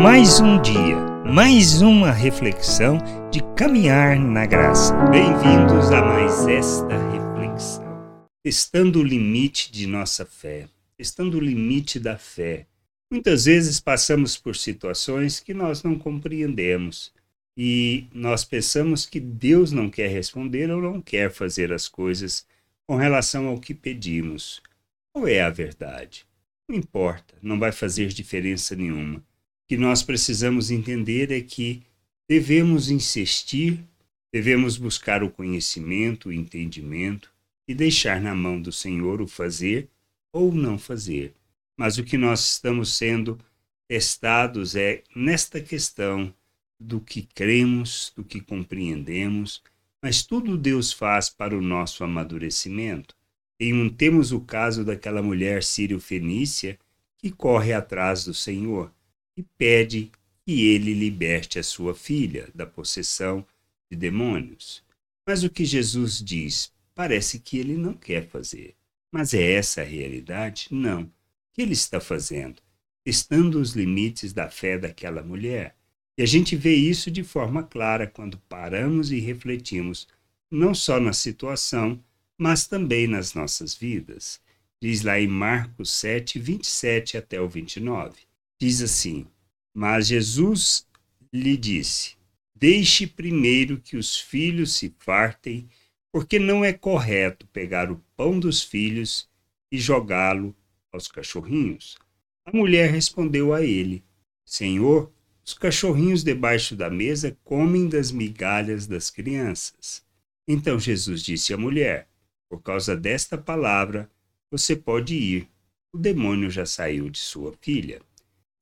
Mais um dia, mais uma reflexão de caminhar na graça. Bem-vindos a mais esta reflexão. Testando o limite de nossa fé, testando o limite da fé. Muitas vezes passamos por situações que nós não compreendemos e nós pensamos que Deus não quer responder ou não quer fazer as coisas com relação ao que pedimos. Qual é a verdade? Não importa, não vai fazer diferença nenhuma que nós precisamos entender é que devemos insistir, devemos buscar o conhecimento, o entendimento e deixar na mão do Senhor o fazer ou não fazer. Mas o que nós estamos sendo testados é nesta questão do que cremos, do que compreendemos, mas tudo Deus faz para o nosso amadurecimento. Tem um, temos o caso daquela mulher sírio-fenícia que corre atrás do Senhor e pede que ele liberte a sua filha da possessão de demônios. Mas o que Jesus diz parece que ele não quer fazer. Mas é essa a realidade? Não. O que ele está fazendo? Testando os limites da fé daquela mulher. E a gente vê isso de forma clara quando paramos e refletimos, não só na situação, mas também nas nossas vidas. Diz lá em Marcos 7, 27 até o 29. Diz assim: Mas Jesus lhe disse: Deixe primeiro que os filhos se fartem, porque não é correto pegar o pão dos filhos e jogá-lo aos cachorrinhos. A mulher respondeu a ele: Senhor, os cachorrinhos debaixo da mesa comem das migalhas das crianças. Então Jesus disse à mulher: Por causa desta palavra, você pode ir. O demônio já saiu de sua filha.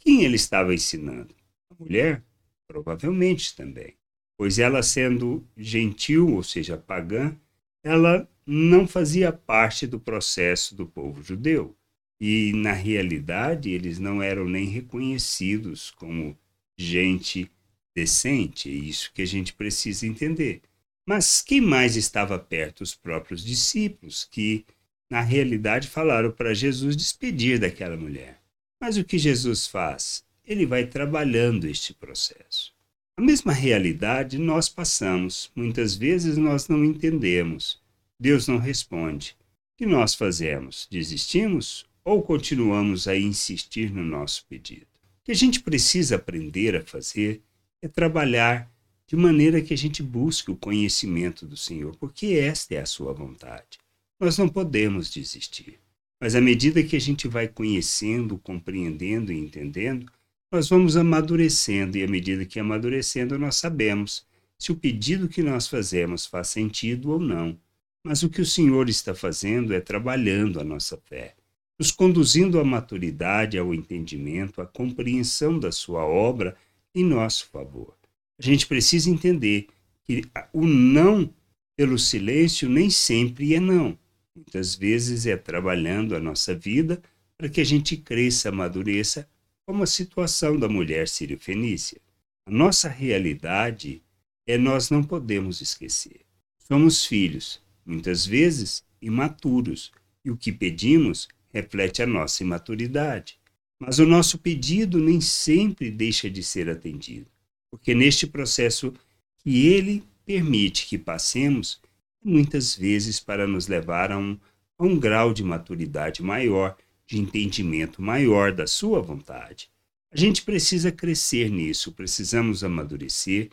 Quem ele estava ensinando? A mulher? Provavelmente também. Pois ela, sendo gentil, ou seja, pagã, ela não fazia parte do processo do povo judeu. E, na realidade, eles não eram nem reconhecidos como gente decente. É isso que a gente precisa entender. Mas quem mais estava perto? Os próprios discípulos, que, na realidade, falaram para Jesus despedir daquela mulher. Mas o que Jesus faz? Ele vai trabalhando este processo. A mesma realidade nós passamos. Muitas vezes nós não entendemos. Deus não responde. O que nós fazemos? Desistimos ou continuamos a insistir no nosso pedido? O que a gente precisa aprender a fazer é trabalhar de maneira que a gente busque o conhecimento do Senhor, porque esta é a sua vontade. Nós não podemos desistir. Mas à medida que a gente vai conhecendo, compreendendo e entendendo, nós vamos amadurecendo, e à medida que amadurecendo, nós sabemos se o pedido que nós fazemos faz sentido ou não. Mas o que o Senhor está fazendo é trabalhando a nossa fé, nos conduzindo à maturidade, ao entendimento, à compreensão da Sua obra em nosso favor. A gente precisa entender que o não pelo silêncio nem sempre é não. Muitas vezes é trabalhando a nossa vida para que a gente cresça, amadureça, como a situação da mulher sírio-fenícia. A nossa realidade é nós não podemos esquecer. Somos filhos, muitas vezes imaturos, e o que pedimos reflete a nossa imaturidade. Mas o nosso pedido nem sempre deixa de ser atendido, porque neste processo que ele permite que passemos, muitas vezes para nos levar a um, a um grau de maturidade maior, de entendimento maior da Sua vontade. A gente precisa crescer nisso, precisamos amadurecer,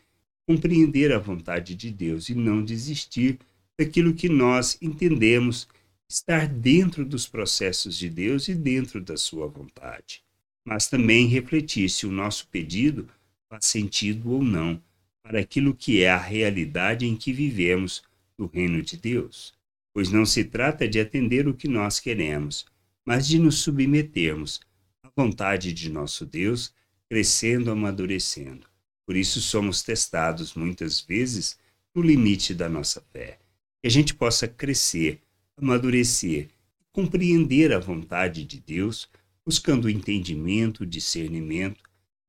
compreender a vontade de Deus e não desistir daquilo que nós entendemos estar dentro dos processos de Deus e dentro da Sua vontade. Mas também refletir se o nosso pedido faz sentido ou não para aquilo que é a realidade em que vivemos do reino de Deus, pois não se trata de atender o que nós queremos, mas de nos submetermos à vontade de nosso Deus, crescendo, amadurecendo. Por isso somos testados muitas vezes no limite da nossa fé. Que a gente possa crescer, amadurecer, compreender a vontade de Deus, buscando entendimento, discernimento,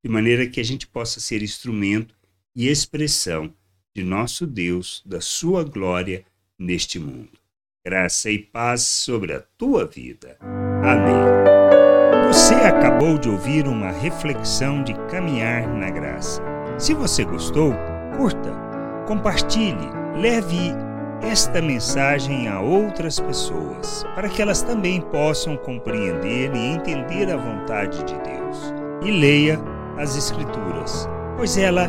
de maneira que a gente possa ser instrumento e expressão de nosso Deus, da sua glória neste mundo. Graça e paz sobre a tua vida. Amém. Você acabou de ouvir uma reflexão de caminhar na graça. Se você gostou, curta, compartilhe, leve esta mensagem a outras pessoas, para que elas também possam compreender e entender a vontade de Deus. E leia as Escrituras, pois ela